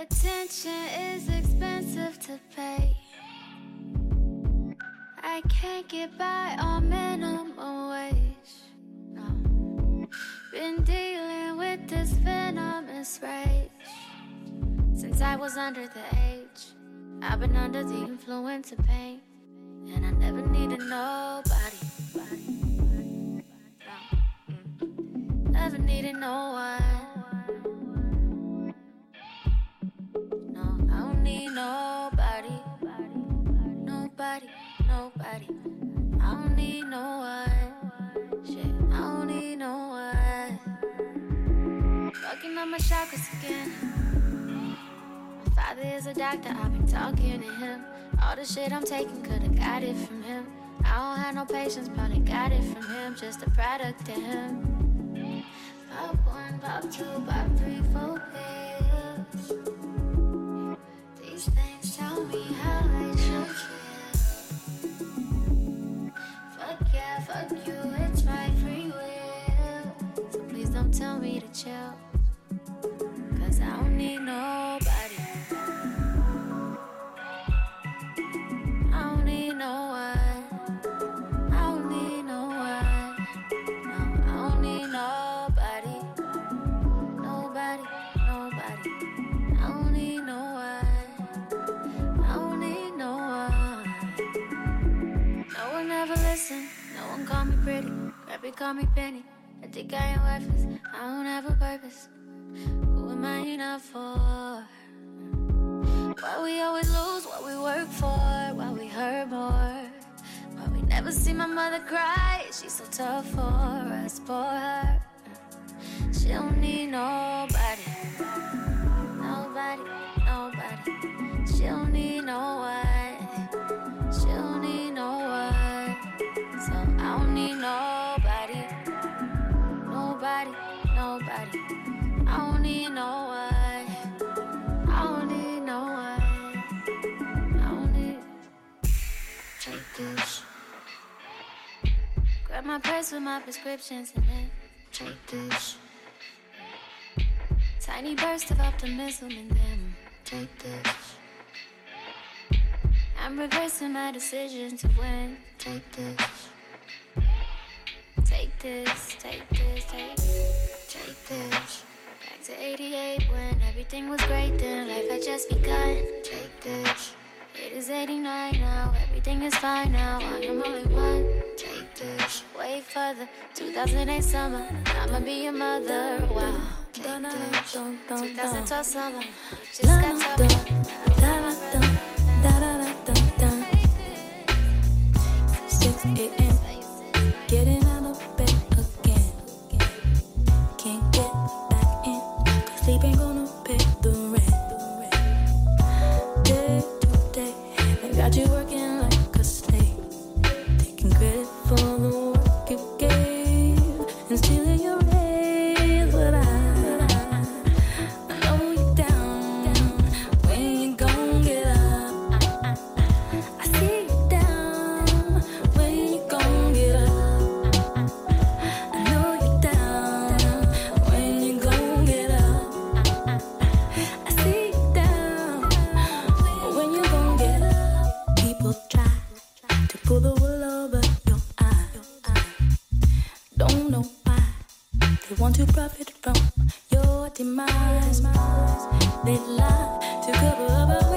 Attention is expensive to pay. I can't get by on minimum wage. No. Been dealing with this venomous rage since I was under the age. I've been under the influence of pain, and I never needed nobody. No. Never needed no one. Nobody, nobody. I don't need no one. Shit, I don't need no one. Fucking on my chakras again. My father is a doctor, I've been talking to him. All the shit I'm taking could've got it from him. I don't have no patience, probably got it from him. Just a product to him. Pop one, pop two, pop three, four pills. Tell me to chill. Cause I don't need nobody. I don't need no one. I don't need no one. No, I don't need nobody. Nobody, nobody. I don't need no one. I don't need no one. No one ever listened. No one call me pretty. Grabby call me Penny. I think I ain't worthless. I don't have a purpose. Who am I enough for? Why we always lose what we work for? Why we hurt more? Why we never see my mother cry? She's so tough for us, for her. She don't need nobody. Nobody, nobody. She don't need no I don't need no one. I don't need no one. I don't need. Take this. Grab my purse with my prescriptions and then take this. Tiny burst of optimism and then take this. I'm reversing my decision to win. Take this. Take this, take this, take take this. Back to 88 when everything was great, then life had just begun. Take this. It is 89 now, everything is fine now. I am only one. Take this. Way further, 2008 summer. I'ma be your mother. Wow. Take this. 2012 summer. Just got tougher. Can't get back in. Cause sleep ain't gonna they want to profit from your demise. They lie to cover up.